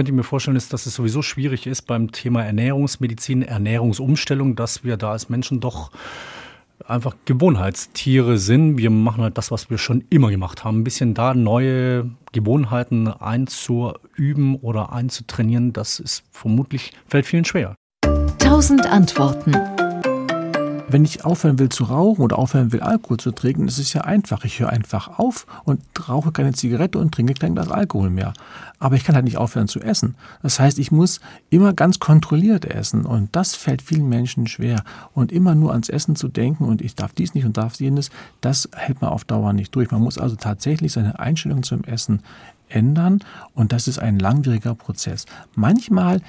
könnte ich mir vorstellen, ist, dass es sowieso schwierig ist beim Thema Ernährungsmedizin, Ernährungsumstellung, dass wir da als Menschen doch einfach Gewohnheitstiere sind. Wir machen halt das, was wir schon immer gemacht haben. Ein bisschen da neue Gewohnheiten einzuüben oder einzutrainieren, das ist vermutlich, fällt vielen schwer. Tausend Antworten. Wenn ich aufhören will zu rauchen oder aufhören will, Alkohol zu trinken, ist es ja einfach. Ich höre einfach auf und rauche keine Zigarette und trinke kein Glas Alkohol mehr. Aber ich kann halt nicht aufhören zu essen. Das heißt, ich muss immer ganz kontrolliert essen und das fällt vielen Menschen schwer. Und immer nur ans Essen zu denken und ich darf dies nicht und darf jenes, das hält man auf Dauer nicht durch. Man muss also tatsächlich seine Einstellung zum Essen ändern und das ist ein langwieriger Prozess. Manchmal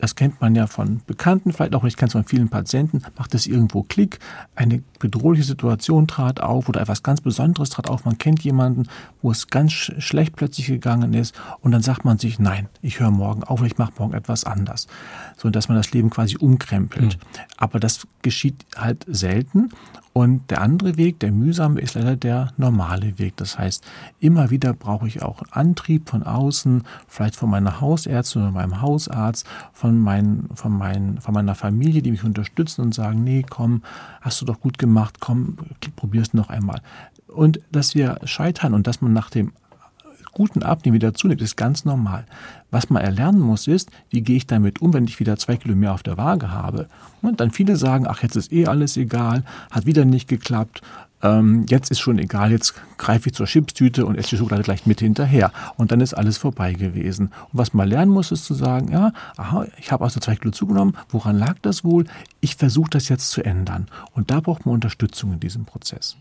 das kennt man ja von Bekannten, vielleicht auch, ich kenne es von vielen Patienten, macht es irgendwo Klick, eine bedrohliche Situation trat auf oder etwas ganz Besonderes trat auf, man kennt jemanden, wo es ganz schlecht plötzlich gegangen ist und dann sagt man sich, nein, ich höre morgen auf, ich mache morgen etwas anders. So dass man das Leben quasi umkrempelt. Mhm. Aber das geschieht halt selten und der andere Weg, der mühsame, ist leider der normale Weg. Das heißt, immer wieder brauche ich auch Antrieb von außen, vielleicht von meiner Hausärztin oder meinem Hausarzt, von, mein, von, mein, von meiner Familie, die mich unterstützen und sagen, nee, komm, hast du doch gut gemacht, komm, probier es noch einmal. Und dass wir scheitern und dass man nach dem guten Abnehmen wieder zunimmt, ist ganz normal. Was man erlernen muss, ist, wie gehe ich damit um, wenn ich wieder zwei Kilo mehr auf der Waage habe. Und dann viele sagen, ach, jetzt ist eh alles egal, hat wieder nicht geklappt, ähm, jetzt ist schon egal, jetzt greife ich zur Chipstüte und esse die Schokolade gleich mit hinterher. Und dann ist alles vorbei gewesen. Und was man lernen muss, ist zu sagen, ja, aha, ich habe also zwei Kilo zugenommen, woran lag das wohl? Ich versuche das jetzt zu ändern. Und da braucht man Unterstützung in diesem Prozess.